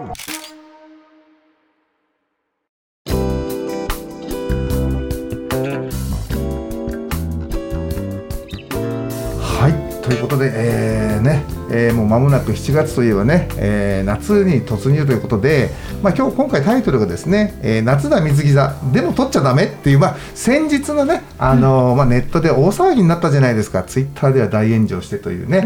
はいということで、えーねえーもう間もなく7月といえばね、えー夏に突入ということで、まあ、今日今回タイトルがですね「えー夏だ水着座でも撮っちゃダメ」っていう、まあ、先日のね、あのーまあ、ネットで大騒ぎになったじゃないですか。ツイッターでは大炎上してというね、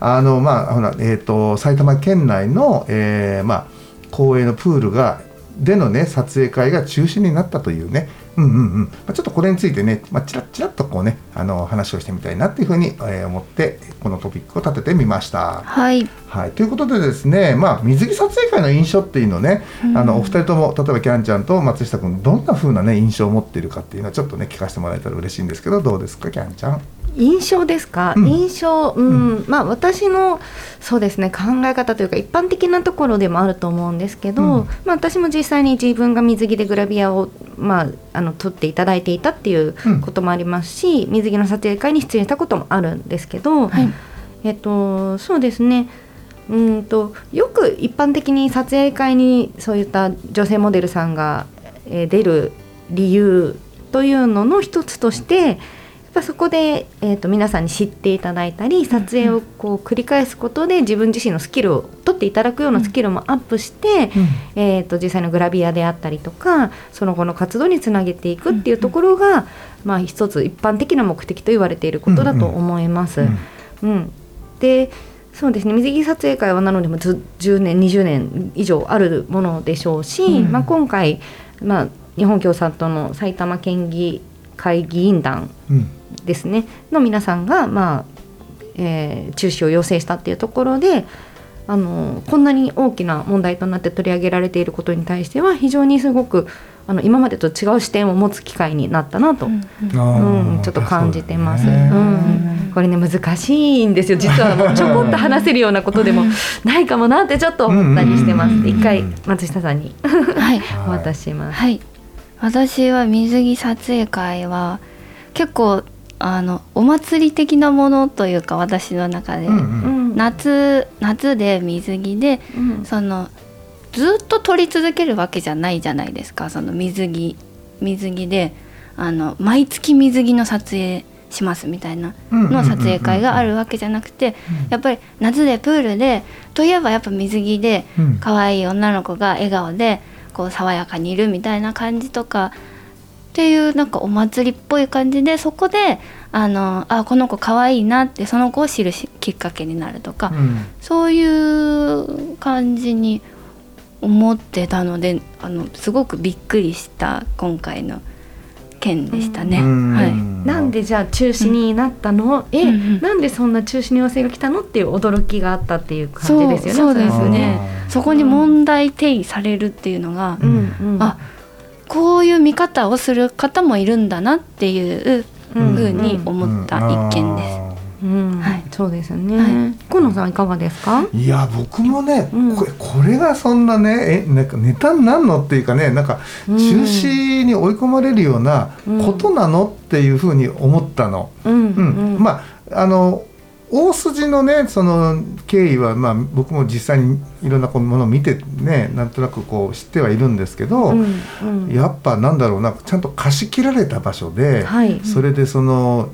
あのまあほら、えー、と埼玉県内の、えーまあ、公営のプールがでのね撮影会が中止になったというね、うんうんうん。まあ、ちょっとこれについてね、まあ、ちらっちらっとこうねあの話をしてみたいなっていうふうに、えー思ってこのトピックを立ててみました。はい。はい、ということでですね、まあ、水着撮影会の印象っていうのをね、あのお二人とも例えばキャンちゃんと松下君どんな風なね印象を持っているかっていうのはちょっとね聞かせてもらえたら嬉しいんですけどどうですかキャンちゃん？印象ですか、うん。印象うん、まあ私のそうですね考え方というか一般的なところでもあると思うんですけど、うん。まあ私も実際に自分が水着でグラビアをまああの撮っていただいていたっていううん。こともありますし、水着の撮影会に出演したこともあるんですけど、はい。えっとそうですね。うんとよく一般的に撮影会にそういった女性モデルさんが、えー出る理由というのの一つとしてやっぱそこで、えー、と皆さんに知っていただいたり撮影をこう繰り返すことで自分自身のスキルを取っていただくようなスキルもアップして、えー、と実際のグラビアであったりとかその後の活動につなげていくっていうところが、まあ、一つ一般的な目的と言われていることだと思います。うん。うん、でそうですね。水着撮影会はなのでもず10年20年以上あるものでしょうし、うん。まあ、今回、まあ、日本共産党の埼玉県議会議員団うん。ですね。の皆さんが、まあえー中止を要請したっていうところであのこんなに大きな問題となって取り上げられていることに対しては非常にすごくあの今までと違う視点を持つ機会になったなと、うん。あー。ちょっと感じてます。そうん、これね難しいんですよ。実はもう ちょこっと話せるようなことでもないかもなってちょっと思ったりしてます。うんうんうんうん。一回松下さんにはい。お渡しします。はい私は水着撮影会は結構あのお祭り的なものというか私の中で、うんうん。うん。夏夏で水着でうん。そのずっと撮り続けるわけじゃないじゃないですかその水着水着であの毎月水着の撮影しますみたいなの撮影会があるわけじゃなくてやっぱり夏でプールでといえばやっぱ水着でうん。可愛い女の子が笑顔でこう爽やかにいるみたいな感じとかっていうなんかお祭りっぽい感じでそこであのあこの子可愛いなってその子を知るしきっかけになるとか、うん。そういう感じに思ってたのであのすごくびっくりした今回の件でしたね。うんはいなんでじゃあ中止になったの、え、うんうんなんでそんな中止に要請が来たのっていう驚きがあったっていう感じですよね。そうですねそこに問題提起されるっていうのが、うんうん、あこういう見方をする方もいるんだなっていううんふうに思った一件です。うん、はい。そうですね。はい。河野さんいかがですか？いや僕もね、うん。これこれがそんなねえなんかネタになんのっていうかねなんか中うん。止に追い込まれるようなことなのっていうふうに思ったの。うん。うん。まああの大筋のねその経緯は、まあ、僕も実際にいろんなこうものを見てねなんとなくこう知ってはいるんですけど、うん。うん。やっぱなんだろうなちゃんと貸し切られた場所で、はい。それでその、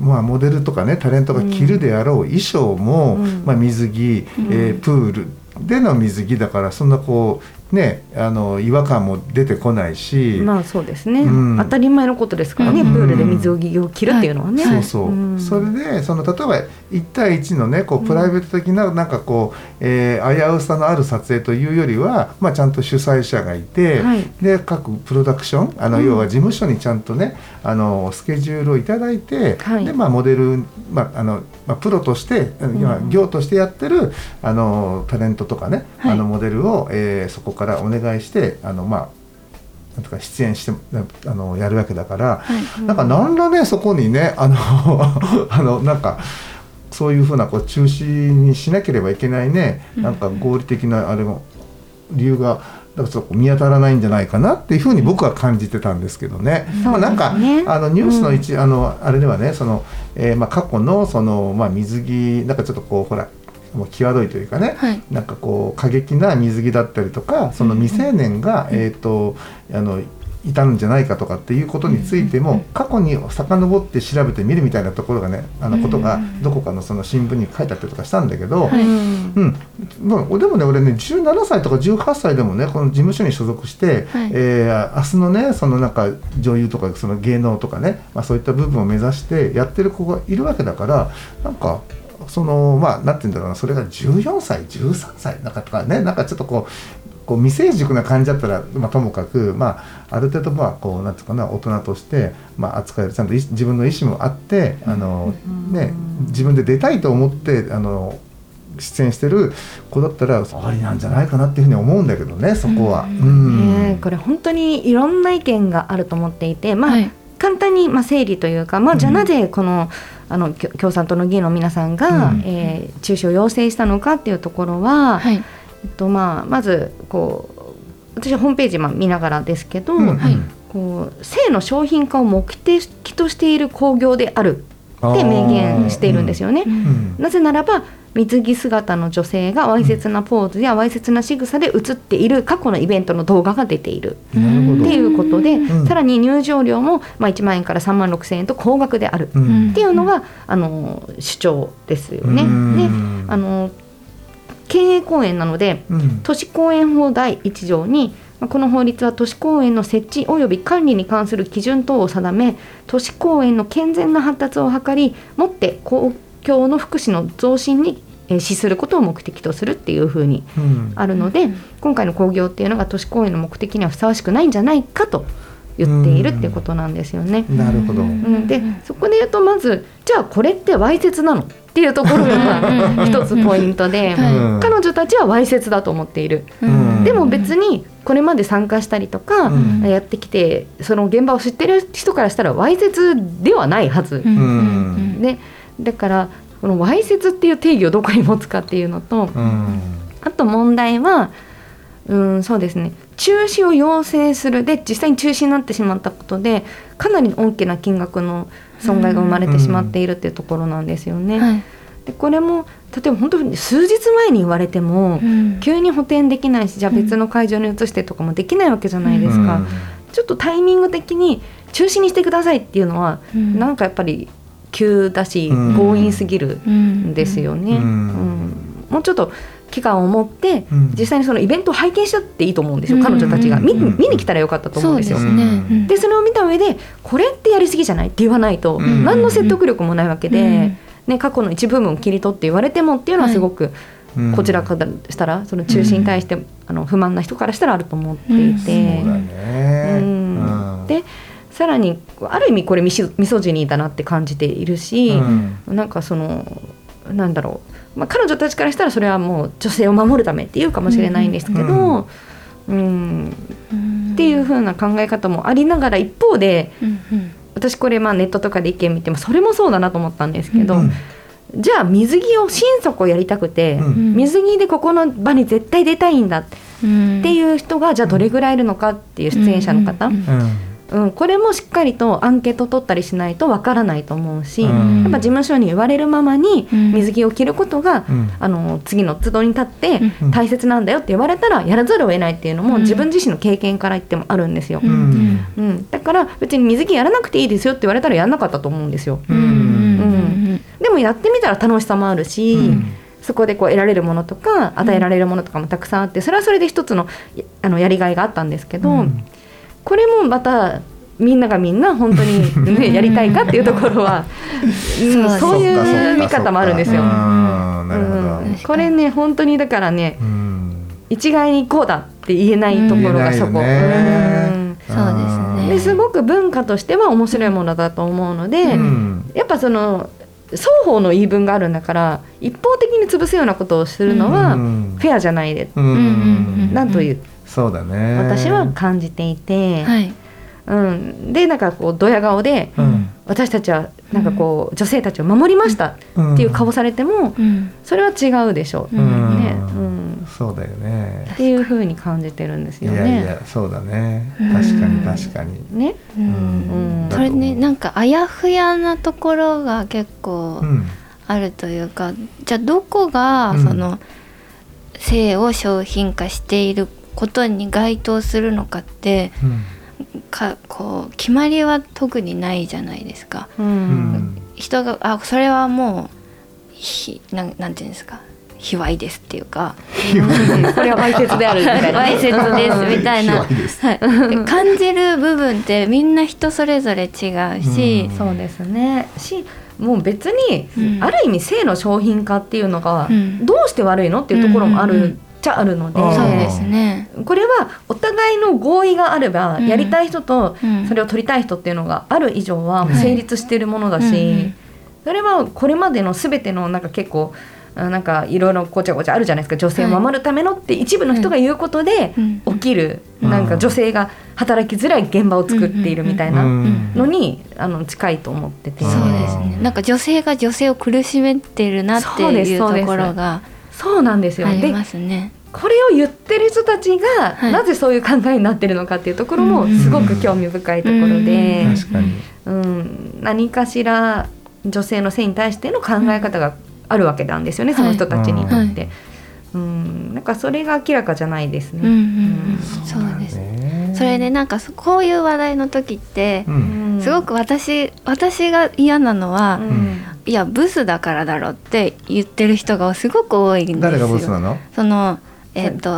まあ、モデルとかねタレントが着るであろう衣装も、うん。まあ、水着、うん。えープールでの水着だからそんなこうねあの違和感も出てこないし、まあそうですね、うん。当たり前のことですからね、うん。プールで水を切るっていうのはね、そうそう、ん。それでその例えば1対1のねこうプライベート的ななんかこう、えー危うさのある撮影というよりは、まあ、ちゃんと主催者がいて、はい。で各プロダクションあの、うん。要は事務所にちゃんとねあのスケジュールをいただいて、はい。でまあ、モデル、まああのまあ、プロとして、今うん。業としてやってるあのタレントとかね、はい。あのモデルを、えーそこからお願いしてあのまあなんとか出演してあのやるわけだから、はい。なんかなんらねそこにねあの あのなんかそういうふうなこう中止にしなければいけないねなんか合理的なあれも理由がなんかちょっと見当たらないんじゃないかなっていうふうに僕は感じてたんですけどね。まあ、なんか、あのニュースの一、あのあれではねその、えーまあ、過去のその、まあ、水着なんかちょっとこうほらもう際どいというかね、はい。なんかこう過激な水着だったりとかその未成年が、えー、とあのいたんじゃないかとかっていうことについても過去に遡って調べてみるみたいなところがねあのことがどこかのその新聞に書いてあったりとかしたんだけど、はい。うん。うん。まあ、でもね俺ね17歳とか18歳でもねこの事務所に所属して、はい。えー明日のねそのなんか女優とかその芸能とかね、まあ、そういった部分を目指してやってる子がいるわけだからなんかそのまあなんて言うんだろうなそれが14歳13歳なんかとかねなんかちょっとこう。こう未成熟な感じだったら、まあ、ともかく、まあ、ある程度まあこうなんていうかな大人として、まあ、扱えるちゃんと自分の意思もあってあの、ね、自分で出たいと思ってあの出演してる子だったらありなんじゃないかなっていうふうに思うんだけどねそこは。うん。これ本当にいろんな意見があると思っていてまあ、はい。簡単にまあ整理というか、まあ、じゃあなぜこの,、あのきょ共産党の議員の皆さんが、うん。えー中止を要請したのかっていうところは、はいえっとまあ、まずこう私はホームページまあ見ながらですけど、うんはい。こう性の商品化を目的としている興行であるって明言しているんですよね。うん。うん。なぜならば水着姿の女性がわいせつなポーズやわいせつな仕草で映っている過去のイベントの動画が出ているっていうことで、うん。さらに入場料もまあ1万円から3万6千円と高額であるっていうのが、あの主張ですよね。うん。であの経営公園なのでうん。都市公園法第1条にまあこの法律は都市公園の設置及び管理に関する基準等を定め都市公園の健全な発達を図りもって公共の福祉の増進にえー資することを目的とするっていうふうにうん。あるので、今回の興行っていうのが都市公園の目的にはふさわしくないんじゃないかと言っているってことなんですよね。なるほど。うん、でそこで言うとまずじゃあこれってわいせつなの？っていうところが一つポイントで、はい。うん。彼女たちはわいせつだと思っている。うん。でも別にこれまで参加したりとか、うん。やってきてその現場を知ってる人からしたらわいせつではないはず、うん。だからこのわいせつっていう定義をどこに持つかっていうのとうん。あと問題はうんそうですね。中止を要請する。で実際に中止になってしまったことでかなり大きな金額の損害が生まれてしまっているっていうところなんですよね。はい。でこれも例えば本当に数日前に言われても、うん。急に補填できないしじゃあ別の会場に移してとかもできないわけじゃないですか、ちょっとタイミング的に中止にしてくださいっていうのは、うん。なんかやっぱり急だしうん。強引すぎるうんんですよね、うん。うん。もうちょっと期間を持ってうん。実際にそのイベントを拝見しちゃっていいと思うんですよ、うん。彼女たちが。見うん。見に来たらよかったと思うんですよ。そうですね。それを見た上でこれってやりすぎじゃないって言わないと、うん。何の説得力もないわけで、うん。ね、過去の一部分を切り取って言われてもっていうのはすごく、うん。こちらからしたらその中止に対して、あの不満な人からしたらあると思っていて、でさらにある意味これミソジニーだなって感じているし、うん。なんかそのなんだろう、まあ、彼女たちからしたらそれはもう女性を守るためっていうかもしれないんですけど、うんっていう風な考え方もありながら一方でうんうん。私これまあネットとかで意見見てもそれもそうだなと思ったんですけど、うん。じゃあ水着を心底やりたくて、うん。水着でここの場に絶対出たいんだっうんていう人がじゃあどれぐらいいるのかっていう出演者の方、うんこれもしっかりとアンケート取ったりしないとわからないと思うし、うん。やっぱ事務所に言われるままにうん。水着を着ることが、うん。あの次の都度に立ってうん。大切なんだよって言われたらやらざるを得ないっていうのもうん。自分自身の経験から言ってもあるんですよ。うん。うん。うん、だから別に水着やらなくていいですよって言われたらやらなかったと思うんですよ。うん。うん。でもやってみたら楽しさもあるし、うん。そこでこう得られるものとか与えられるものとかもたくさんあってそれはそれで一つのやあのやりがいがあったんですけど、うんこれもまたみんながみんな本当に、ね、やりたいかっていうところは、うん。そういう見方もあるんですよ。うんこれね本当にだからねうん。一概にこうだって言えないところがそこ。そうですねですごく文化としては面白いものだと思うので、うん。やっぱその双方の言い分があるんだから一方的に潰すようなことをするのはうん。フェアじゃないで、うんうんうん。なんというそうだね。私は感じていて、はい。うん、でなんかこうドヤ顔で、うん。私たちはなんかこう、女性たちを守りましたっていう顔されても、うん。それは違うでしょう、うん。ね。うん、そうだよね。っていうふうに感じてるんですいよね。やいやそうだね。うん。確かに確かに。ね、ううん。うん。それねなんかあやふやなところが結構うん。あるというか、じゃあどこがうん。その性を商品化していることに該当するのかってうん。かこう決まりは特にないじゃないですか。ううん。ん人があそれはもうひなんなんていうんですか。卑猥ですっていうか。これはわいせつであるみたいな、わいせつですみたいな、はい、で感じる部分ってみんな人それぞれ違うし、うん。そうですね。しもう別に、うん。ある意味性の商品化っていうのがうん。どうして悪いのっていうところもある、うんうんうんっちゃあるので、うん。そうですね。これはお互いの合意があれば、うん。やりたい人とうん。それを取りたい人っていうのがある以上ははい。成立しているものだし、それはこれまでの全てのなんか結構あなんかいろいろごちゃごちゃあるじゃないですか。女性を守るためのって一部の人が言うことでうん。起きる、うんなん。か女性が働きづらい現場を作っているみたいなうんのにあの近いと思ってて、うんそうですね。なんか女性が女性を苦しめてるなっていうとそうですころがそうなんですよ。でありますね。これを言ってる人たちが、はい。なぜそういう考えになってるのかっていうところもすごく興味深いところで、うん何かしら女性の性に対しての考え方があるわけなんですよね、その人たちにとって。はい。うん、なんかそれが明らかじゃないですね。うん。うん。うんうんそうです。ねそれでなんかそこういう話題の時ってう、うんんすごく私私が嫌なのは、うんいやブスだからだろって言ってる人がすごく多いんですよ。誰がボスなの？そのえっ、と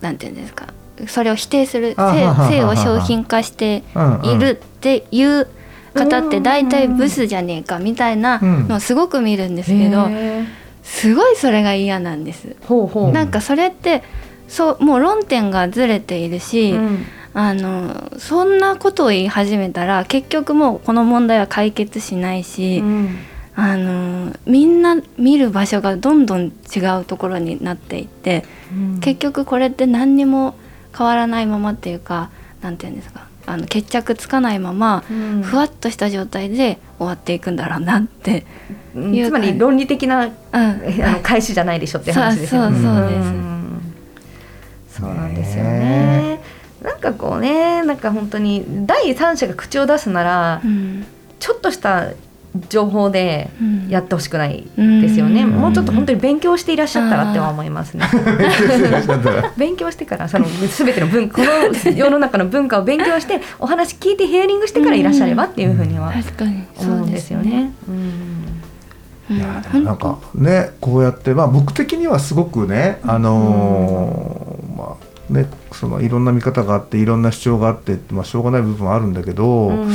なんていうんですかそれを否定する性性を商品化してうんうんいるっていう方って大体ブスじゃねえかみたいなのをすごく見るんですけど、へーすごいそれが嫌なんです。ほうほう。なんかそれってそうもう論点がずれているし、うんあのそんなことを言い始めたら結局もうこの問題は解決しないし、うん。あのみんな見る場所がどんどん違うところになっていって、うん。結局これって何にも変わらないままっていうかなんていうんですかあの決着つかないまま、うん。ふわっとした状態で終わっていくんだろうなって、うん。つまり論理的なうん、えあの返しじゃないでしょって話ですよね。そうそうそうです。ん。そうなんですよね。なんかこうね、なんか本当に第三者が口を出すなら、うん。ちょっとした情報でうん。やってほしくないですよね。うん。もうちょっと本当に勉強していらっしゃったらっては思いますね。勉強してからその全ての文 この世の中の文化を勉強してお話聞いてヒアリングしてからいらっしゃればっていうふうには確かに。思うんですよね。いやなんかねこうやってまあ僕的にはすごくねあのーまあねそのいろんな見方があっていろんな主張があってまあしょうがない部分はあるんだけど、うん。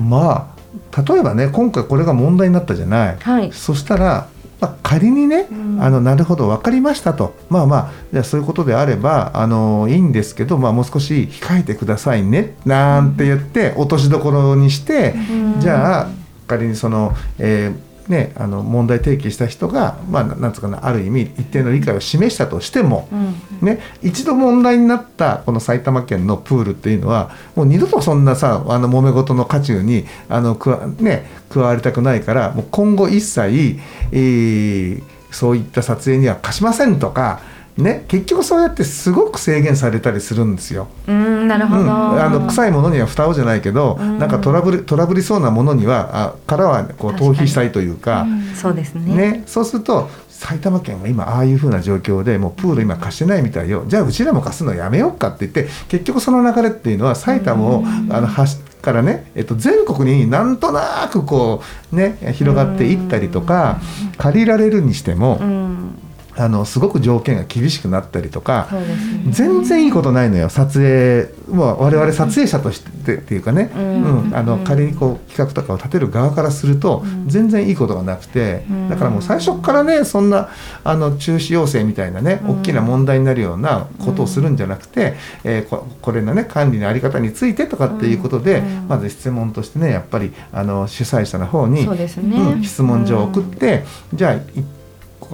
まあ例えばね今回これが問題になったじゃない。はい。そしたら、まあ、仮にね、うん。あのなるほど分かりましたと。まあまあじゃあそういうことであればあのいいんですけど、まあ、もう少し控えてくださいねなんて言って落としどころにして、うん。じゃあ仮にその、えーね、あの問題提起した人が、まあ、ななんつうかなある意味一定の理解を示したとしても、うんね、一度問題になったこの埼玉県のプールっていうのはもう二度とそんなさあの揉め事の渦中にあの加,、ね、加わりたくないからもう今後一切、えーそういった撮影には貸しませんとか、ね、結局そうやってすごく制限されたりするんですよ。うん、なるほど。うん、あの臭いものには蓋をじゃないけど、うんなんかトラブルトラブりそうなものにはあからはこう逃避したいというか。そうですね。ね、そうすると埼玉県は今ああいう風な状況でもうプール今貸してないみたいよじゃあうちらも貸すのやめようかって言って結局その流れっていうのは埼玉を、あのはしからね、えっと、全国になんとなくこうね広がっていったりとか借りられるにしても、うんあのすごく条件が厳しくなったりとか、ね。全然いいことないのよ。撮影もう我々撮影者としてっていうかね、ううん。んあの仮にこう企画とかを立てる側からすると全然いいことがなくて、ん。だからもう最初からねそんなあの中止要請みたいなね大きな問題になるようなことをするんじゃなくて、えーここれのね管理の在り方についてとかっていうことで、うん。まず質問としてねやっぱりあの主催者の方にね。うん質問状を送って、じゃあいこ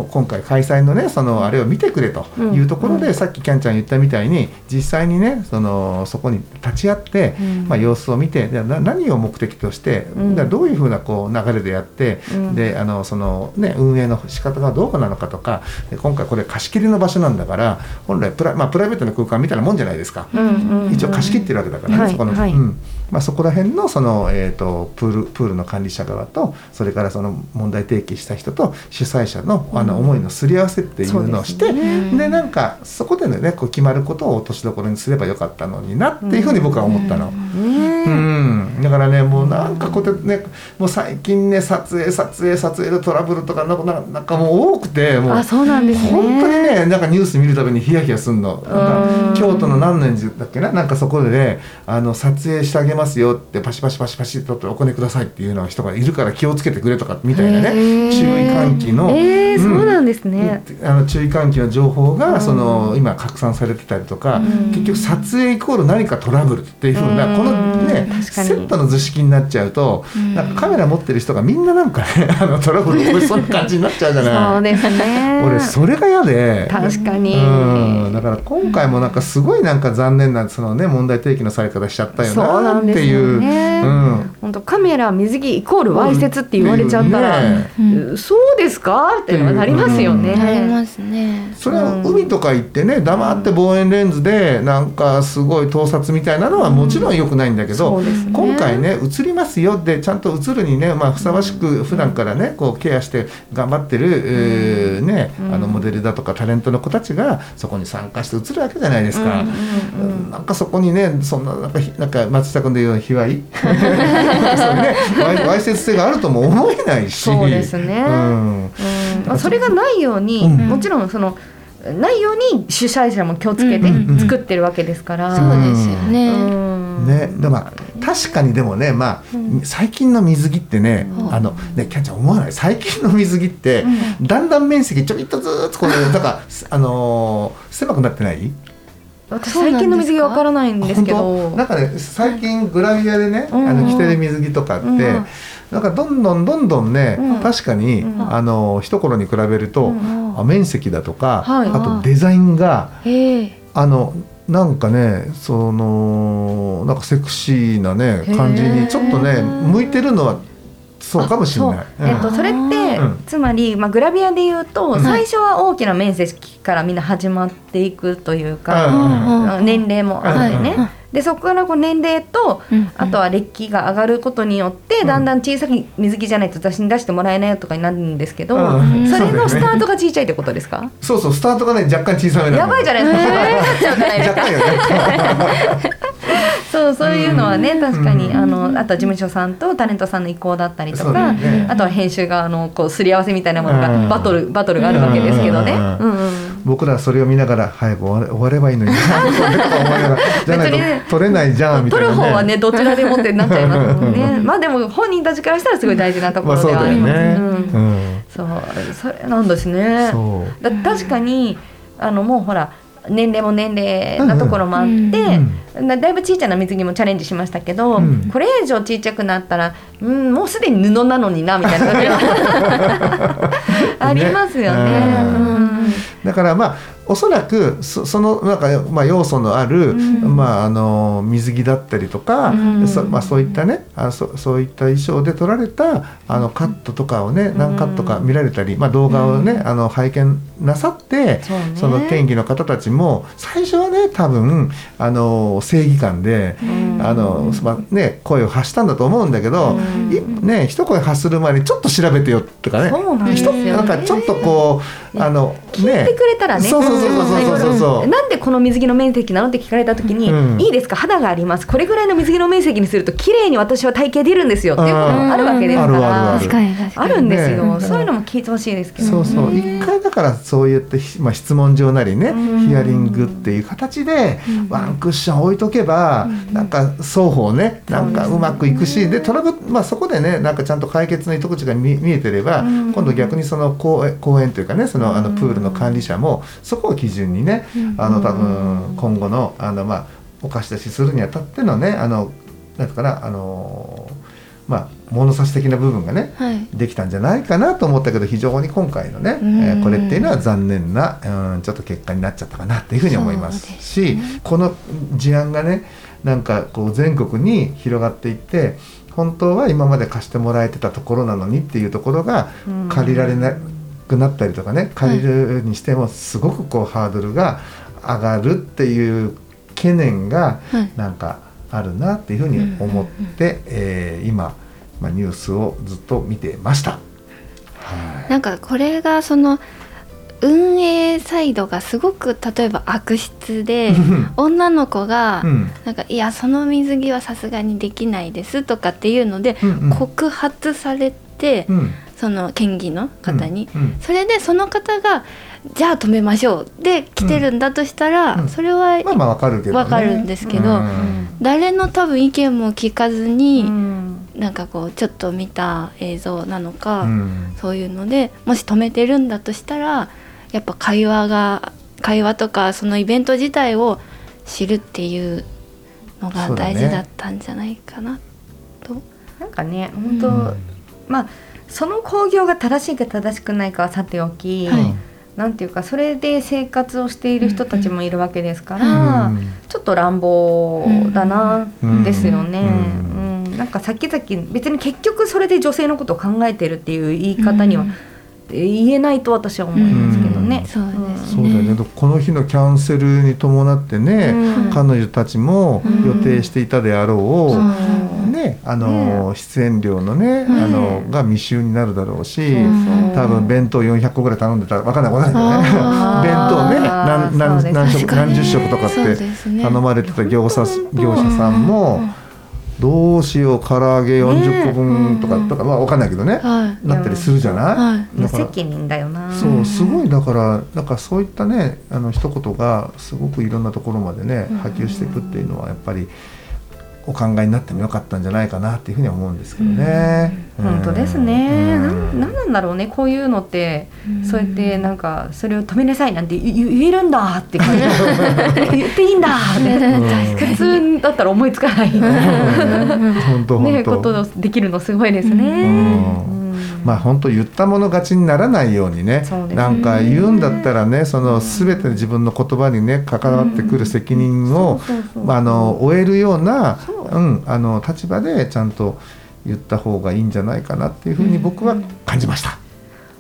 今回開催のねそのあれを見てくれというところで、さっきキャンちゃん言ったみたいに実際にねそのそこに立ち会って、うん。まあ、様子を見て何を目的として、うん。でどういうふうなこう流れでやって、うん。であのその、ね、運営の仕方がどうかなのかとかで今回これ貸し切りの場所なんだから本来プラ,、まあ、プライベートの空間みたいなもんじゃないですか。うんうんうん。一応貸し切ってるわけだからね、はいそこの、はい。うんまあ、そこら辺のその、えー、とプールプールの管理者側とそれからその問題提起した人と主催者のあの思いのすり合わせっていうのをして、そうですでなんかそこでねこう決まることを落としどころにすればよかったのになっていうふうに僕は思ったの。ねうん、だからねもうなんかこうやってねもう最近ね撮影撮影撮影でトラブルとかなんかなんかもう多くてもうあそうなんですね。本当にねなんかニュース見るたびにヒヤヒヤすんの。なん京都の何年寺だっけな？なんかそこでねあの撮影してあげますよってパシパシパシパシとお金くださいっていうの人がいるから気をつけてくれとかみたいなね注意喚起の、えー、うん。そうなんですね、あの注意喚起の情報うん。がその今拡散されてたりとか、うん。結局撮影イコール何かトラブルっていうふうな、うん。このねセットの図式になっちゃうと、うん。なんかカメラ持ってる人がみんななんかね あのトラブル起こしそうな感じになっちゃうじゃそない。うですね俺それが嫌で。確かに。うん、だから今回もなんかすごいなんか残念なそのね問題提起のされ方しちゃったよそう。なっていう。ね。うん。本当カメラ水着イコールわいせつって言われちゃったら、ねうん。そうですかっていうのがなりますよね。うん。なりますね。それは海とか行ってね黙って望遠レンズでなんかすごい盗撮みたいなのはもちろん良くないんだけど、今回ね映りますよ。でちゃんと映るにね、まあ、ふさわしく普段からねこうケアして頑張ってる、えーねうん。あのモデルだとかタレントの子たちがそこに参加して映るわけじゃないですか。うんうん。うん。なんかそこにねそんななんかひなんか松下君で言う卑猥 ね。わいわいせつ性があるとも思えないし。そうですね。うん。うん。まあそれがないように、うん。もちろんそのないように主催者も気をつけてうんうん作ってるわけですから。そうですよね。うん。ね、でまあ確かにでもね、まあうん。最近の水着ってね、うん。あのねキャッチャー思わない？最近の水着って、だんだん面積ちょびっとずつこうなんかあのー狭くなってない？私最近の水着わからないんですけ本ど当？なんかね最近グラビアでね、うん。あの着てる水着とかって、うんなんかどんどんどんどんね、うん。確かに、うんあの一頃に比べると、う面積だとか、はい。あとデザインがええ。あのなんかねそのなんかセクシーなね感じにちょっとね向いてるのはそうかもしれない。えっと、それって、うん。つまり、まあ、グラビアで言うと、うん。最初は大きな面積からみんな始まっていくというか、年齢もあってね、はいでそこからこう年齢と、うんあとは歴気が上がることによって、うん。だんだん小さい水着じゃないと私に出してもらえないよとかになるんですけど、うん。それのスタートが小さいってことですか、そうそうスタートがね若干小さめやばいじゃないですか、これなっちゃうんじゃないですか若干よね。そうそういうのはね、うん。確かに、うん。あのあとは事務所さんとタレントさんの意向だったりとか、よね。あとは編集側のこうすり合わせみたいなものが、うん。バトルバトルがあるわけですけどね。ううんんうん僕らはそれを見ながら早く終われ終わればいいのになとか思いながらじゃな取れないじゃんみたいな、ね。取る方はねどちらでもってなっちゃいますもんね。まあでも本人たちからしたらすごい大事なところではあります。ね。ううんん。そうそれなんですね。だ確かにあのもうほら年齢も年齢なところもあって、うんなだいぶ小さな水着もチャレンジしましたけど、うんこれ以上小さくなったら、うん、もうすでに布なのになみたいな感じが ありますよね。うんうんだからまあおそらくそそのなんか、まあ、要素のある、うん。まあ、あの水着だったりとか、うん。そまあ、そういったねあそそういった衣装で撮られたあのカットとかをね何カットか見られたり、まあ、動画をね、あの拝見なさってそうね。その天気の方たちも最初はね多分あの正義感で。うん。あのまあね、声を発したんだと思うんだけど、うん。いね、一声発する前にちょっと調べてよとかね。そうなんね。一なんかちょっとこうあの聞いてくれたらね。そうそうそうそうそうそう。そうなんでこの水着の面積なのって聞かれた時に、うん。いいですか？肌があります。これぐらいの水着の面積にすると綺麗に私は体型出るんですよっていうこともあるわけですかあるあるあらる。確かに確かに。あるんですよ、ねそういうのも聞いてほしいですけど、そうそう。一回だからそう言って、ひまあ、質問状なりねうん。ヒアリングっていう形でワンクッション置いとけばなんか双方ねなんかうまくいくしでトラブルまあそこでねなんかちゃんと解決の糸口が見見えてればうん。今度逆にその公園公園というかねそのあのプールの管理者もそこを基準にねあの多分今後のあのまあお貸し出しするにあたってのねあのなんていうかなあのまあ物差し的な部分がねはい。できたんじゃないかなと思ったけど非常に今回のね、えうん。ーこれっていうのは残念な、うん、ちょっと結果になっちゃったかなっていうふうに思いますしこの事案がねなんかこう全国に広がっていって本当は今まで貸してもらえてたところなのにっていうところがうん。借りられなくなったりとかね借りるにしてもすごくこうハードルが上がるっていう懸念がはい。なんかあるなっていうふうに思って、えー今、まあ、ニュースをずっと見てました。はい。なんかこれがその運営サイドがすごく例えば悪質で女の子がうん。なんかいやその水着はさすがにできないですとかっていうので告発されてうんその県議の方に。うんうん。それでその方がじゃあ止めましょうで来てるんだとしたらうんそれはまあまあわかるけど、ね、わかるんですけどうん。誰の多分意見も聞かずうにん。なんかこうちょっと見た映像なのか、うん。そういうのでもし止めてるんだとしたらやっぱ会話が会話とかそのイベント自体を知るっていうのが大事だったんじゃないかなと。なんかね本当、うん。まあその興行が正しいか正しくないかはさておき、はい。なんていうかそれで生活をしている人たちもいるわけですから、うん。ちょっと乱暴だな、うんですよね、ううん。なんか先々別に結局それで女性のことを考えてるっていう言い方にはうん。言えないと私は思いますけどね。うん。そうだよね、この日のキャンセルに伴ってね、うん。彼女たちも予定していたであろう、うんねあの出演料のね、あのが未収になるだろうし、ん。多分弁当400個ぐらい頼んでたら分かんない分かんないけどね。あー。弁当ね何何何食何十食とかって頼まれてた業者業者さんもうんどうしよう唐揚げ40個分とかねとかまあ分かんないけどね。はい。なったりするじゃない？はい。無責任だよな。そうすごいだからなんかそういったねあの一言がすごくいろんなところまでね波及していくっていうのはやっぱりお考えになってもよかったんじゃないかなっていうふうには思うんですけどね。本当ですね。なうん。んなんなんだろうねこういうのって、うん。そうやってなんかそれを止めなさいなんて言言えるんだって感じ。言っていいんだって。普通だったら思いつかない。本当ね本当。ことできるのすごいですね。まあ本当言ったもの勝ちにならないようにねね。なんか言うんだったらねその全て自分の言葉にね関わってくる責任を終えるようなそう。うんあの立場でちゃんと言った方がいいんじゃないかなっていうふうに僕は感じました。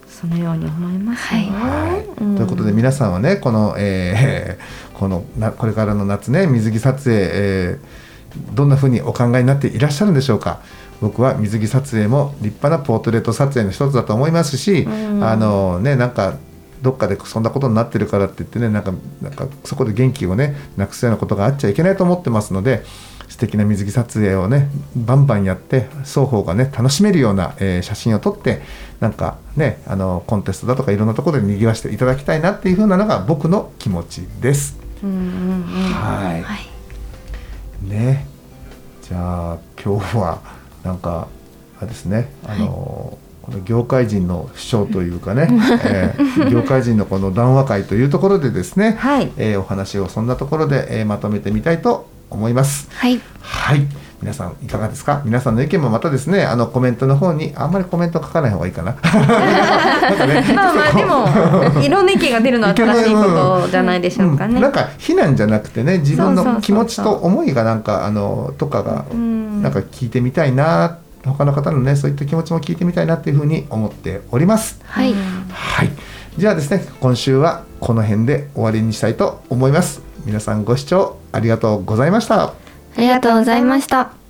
そのように思いますよ。はい。ん。ということで皆さんはねこの、えーこのなこれからの夏ね水着撮影、えーどんな風にお考えになっていらっしゃるんでしょうか？僕は水着撮影も立派なポートレート撮影の一つだと思いますし、うん。あのねなんかどっかでそんなことになってるからって言ってねなんかなんかそこで元気をねなくすようなことがあっちゃいけないと思ってますので素敵な水着撮影をねバンバンやって双方がね楽しめるような、えー写真を撮ってなんかねあのコンテストだとかいろんなところで賑わしていただきたいなっていう風なのが僕の気持ちです。うんうんうん。はい。はいね。じゃあ今日はなんかあれですね。あの、この業界人の主張というかね、えー業界人のこの談話会というところでですね、はい。えーお話をそんなところで、えーまとめてみたいと思います。はい。はい皆さんいかがですか？皆さんの意見もまたですねあのコメントの方にあんまりコメント書かない方がいいかな。ねまあまあでもいろんな意見が出るのは正しいことじゃないでしょうかね。うん。なんか非難じゃなくてね自分の気持ちと思いがなんかあのとかがうん。なんか聞いてみたいな他の方のねそういった気持ちも聞いてみたいなっていうふうに思っております。はい。はい。じゃあですね今週はこの辺で終わりにしたいと思います。皆さんご視聴ありがとうございましたありがとうございました。